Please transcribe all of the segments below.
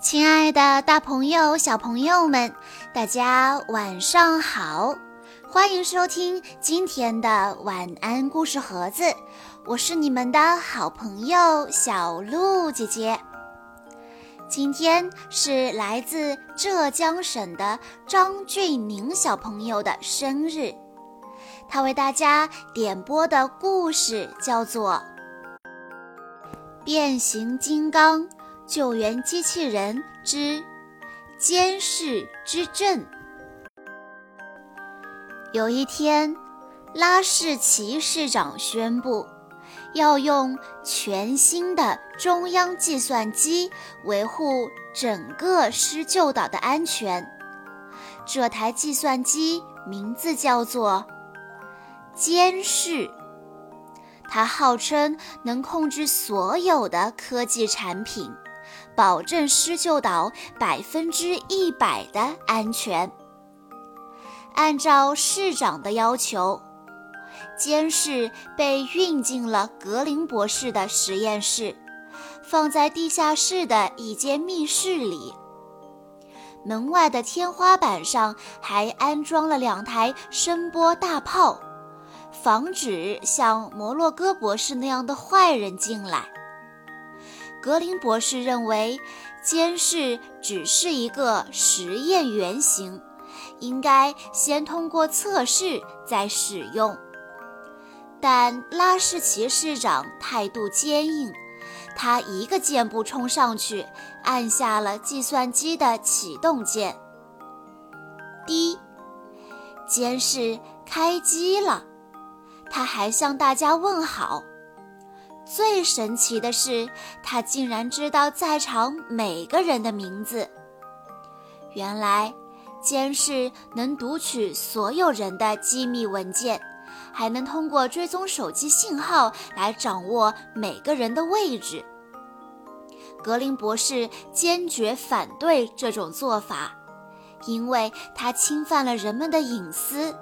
亲爱的，大朋友、小朋友们，大家晚上好！欢迎收听今天的晚安故事盒子，我是你们的好朋友小鹿姐姐。今天是来自浙江省的张俊宁小朋友的生日，他为大家点播的故事叫做《变形金刚》。救援机器人之监视之阵。有一天，拉士奇市长宣布，要用全新的中央计算机维护整个施救岛的安全。这台计算机名字叫做监视，它号称能控制所有的科技产品。保证施救岛百分之一百的安全。按照市长的要求，监视被运进了格林博士的实验室，放在地下室的一间密室里。门外的天花板上还安装了两台声波大炮，防止像摩洛哥博士那样的坏人进来。格林博士认为，监视只是一个实验原型，应该先通过测试再使用。但拉什奇市长态度坚硬，他一个箭步冲上去，按下了计算机的启动键。滴，监视开机了，他还向大家问好。最神奇的是，他竟然知道在场每个人的名字。原来，监视能读取所有人的机密文件，还能通过追踪手机信号来掌握每个人的位置。格林博士坚决反对这种做法，因为他侵犯了人们的隐私。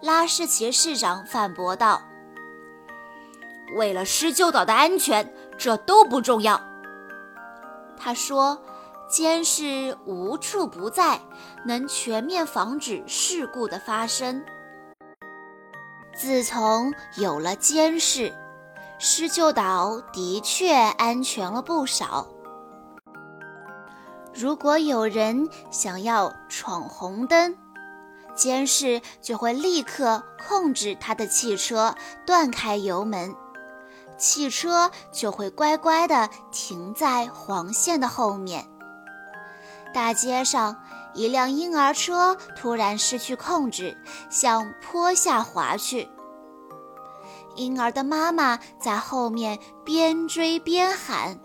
拉什奇市长反驳道。为了施救岛的安全，这都不重要。他说：“监视无处不在，能全面防止事故的发生。自从有了监视，施救岛的确安全了不少。如果有人想要闯红灯，监视就会立刻控制他的汽车，断开油门。”汽车就会乖乖地停在黄线的后面。大街上，一辆婴儿车突然失去控制，向坡下滑去。婴儿的妈妈在后面边追边喊：“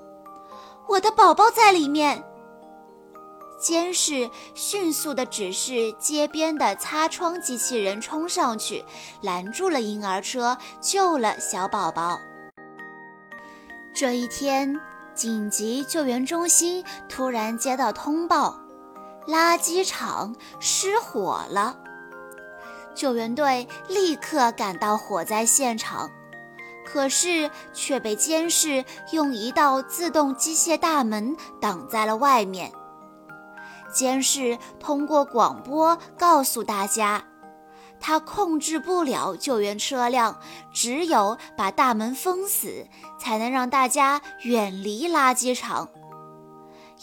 我的宝宝在里面！”监视迅速地指示街边的擦窗机器人冲上去，拦住了婴儿车，救了小宝宝。这一天，紧急救援中心突然接到通报，垃圾场失火了。救援队立刻赶到火灾现场，可是却被监视用一道自动机械大门挡在了外面。监视通过广播告诉大家。他控制不了救援车辆，只有把大门封死，才能让大家远离垃圾场。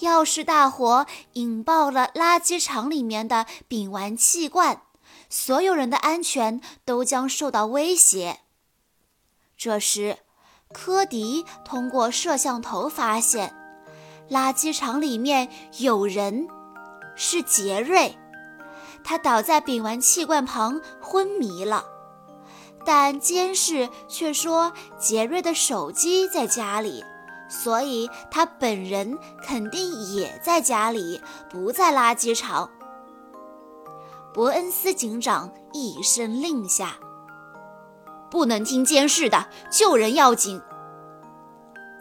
要是大火引爆了垃圾场里面的丙烷气罐，所有人的安全都将受到威胁。这时，科迪通过摄像头发现，垃圾场里面有人，是杰瑞。他倒在丙烷气罐旁昏迷了，但监视却说杰瑞的手机在家里，所以他本人肯定也在家里，不在垃圾场。伯恩斯警长一声令下：“不能听监视的，救人要紧。”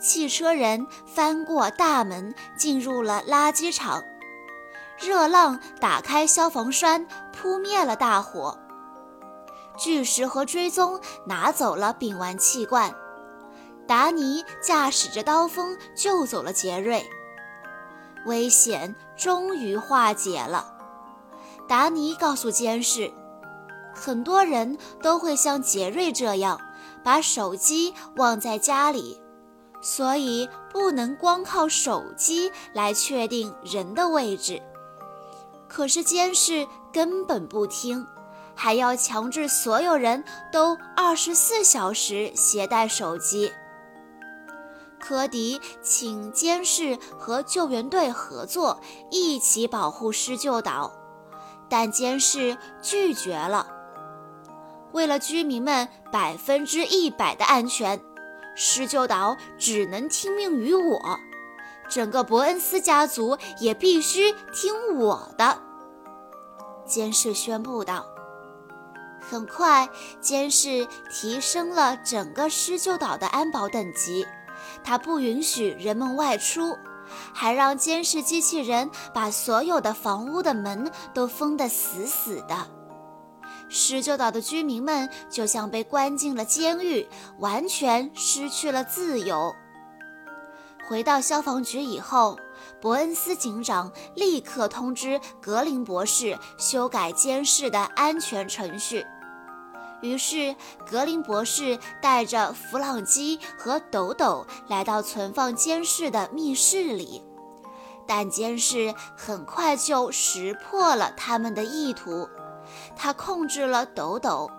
汽车人翻过大门，进入了垃圾场。热浪打开消防栓，扑灭了大火。巨石和追踪拿走了丙烷气罐。达尼驾驶着刀锋救走了杰瑞。危险终于化解了。达尼告诉监视，很多人都会像杰瑞这样，把手机忘在家里，所以不能光靠手机来确定人的位置。可是监视根本不听，还要强制所有人都二十四小时携带手机。科迪请监视和救援队合作，一起保护施救岛，但监视拒绝了。为了居民们百分之一百的安全，施救岛只能听命于我，整个伯恩斯家族也必须听我的。监视宣布道。很快，监视提升了整个施救岛的安保等级。他不允许人们外出，还让监视机器人把所有的房屋的门都封得死死的。施救岛的居民们就像被关进了监狱，完全失去了自由。回到消防局以后，伯恩斯警长立刻通知格林博士修改监视的安全程序。于是，格林博士带着弗朗基和斗斗来到存放监视的密室里，但监视很快就识破了他们的意图。他控制了斗斗，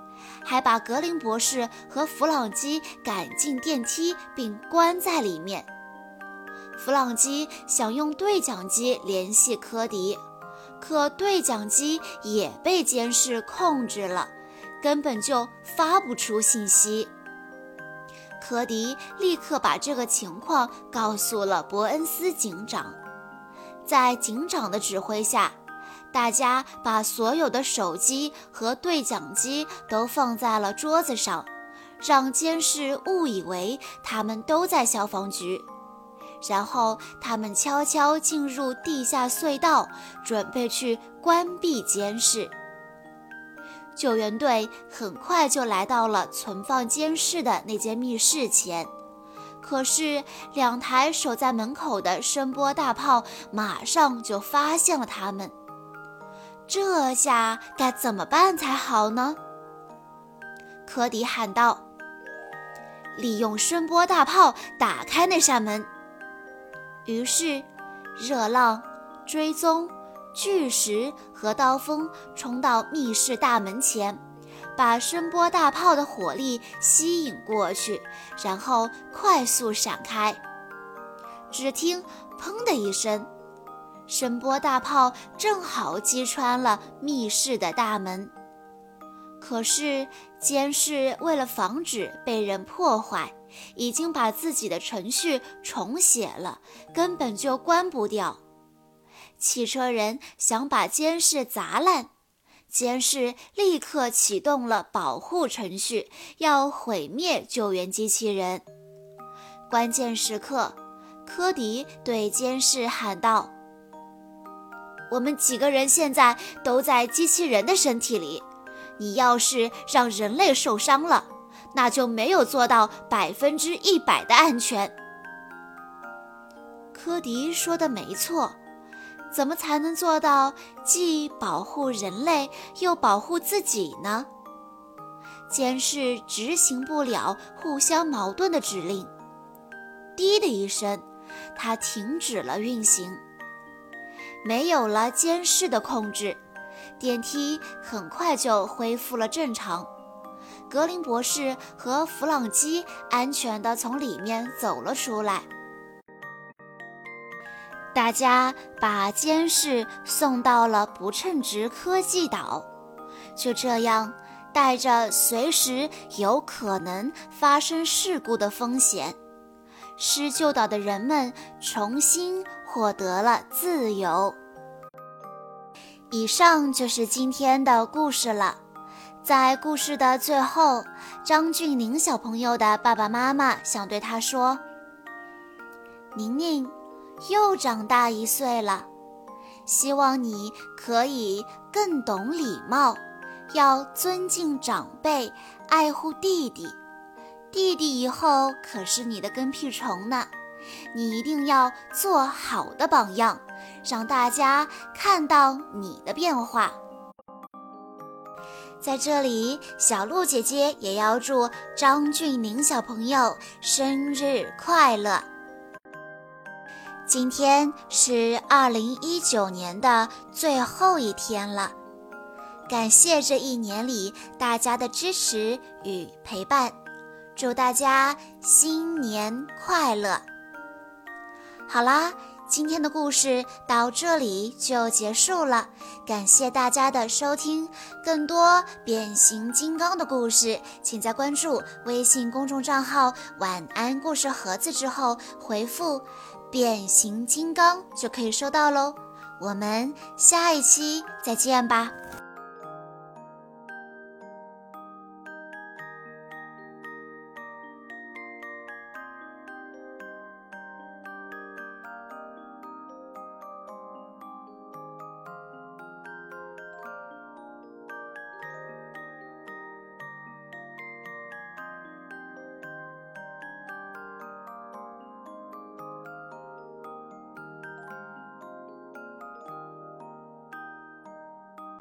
还把格林博士和弗朗基赶进电梯，并关在里面。弗朗基想用对讲机联系科迪，可对讲机也被监视控制了。根本就发不出信息。科迪立刻把这个情况告诉了伯恩斯警长，在警长的指挥下，大家把所有的手机和对讲机都放在了桌子上，让监视误以为他们都在消防局。然后他们悄悄进入地下隧道，准备去关闭监视。救援队很快就来到了存放监视的那间密室前，可是两台守在门口的声波大炮马上就发现了他们。这下该怎么办才好呢？科迪喊道：“利用声波大炮打开那扇门。”于是，热浪、追踪。巨石和刀锋冲到密室大门前，把声波大炮的火力吸引过去，然后快速闪开。只听“砰”的一声，声波大炮正好击穿了密室的大门。可是监视为了防止被人破坏，已经把自己的程序重写了，根本就关不掉。汽车人想把监视砸烂，监视立刻启动了保护程序，要毁灭救援机器人。关键时刻，科迪对监视喊道：“我们几个人现在都在机器人的身体里，你要是让人类受伤了，那就没有做到百分之一百的安全。”科迪说的没错。怎么才能做到既保护人类又保护自己呢？监视执行不了互相矛盾的指令。滴的一声，它停止了运行。没有了监视的控制，电梯很快就恢复了正常。格林博士和弗朗基安全地从里面走了出来。大家把监视送到了不称职科技岛，就这样，带着随时有可能发生事故的风险，施救岛的人们重新获得了自由。以上就是今天的故事了。在故事的最后，张俊宁小朋友的爸爸妈妈想对他说：“宁宁。”又长大一岁了，希望你可以更懂礼貌，要尊敬长辈，爱护弟弟。弟弟以后可是你的跟屁虫呢，你一定要做好的榜样，让大家看到你的变化。在这里，小鹿姐姐也要祝张俊宁小朋友生日快乐。今天是二零一九年的最后一天了，感谢这一年里大家的支持与陪伴，祝大家新年快乐！好啦。今天的故事到这里就结束了，感谢大家的收听。更多变形金刚的故事，请在关注微信公众账号“晚安故事盒子”之后回复“变形金刚”就可以收到喽。我们下一期再见吧。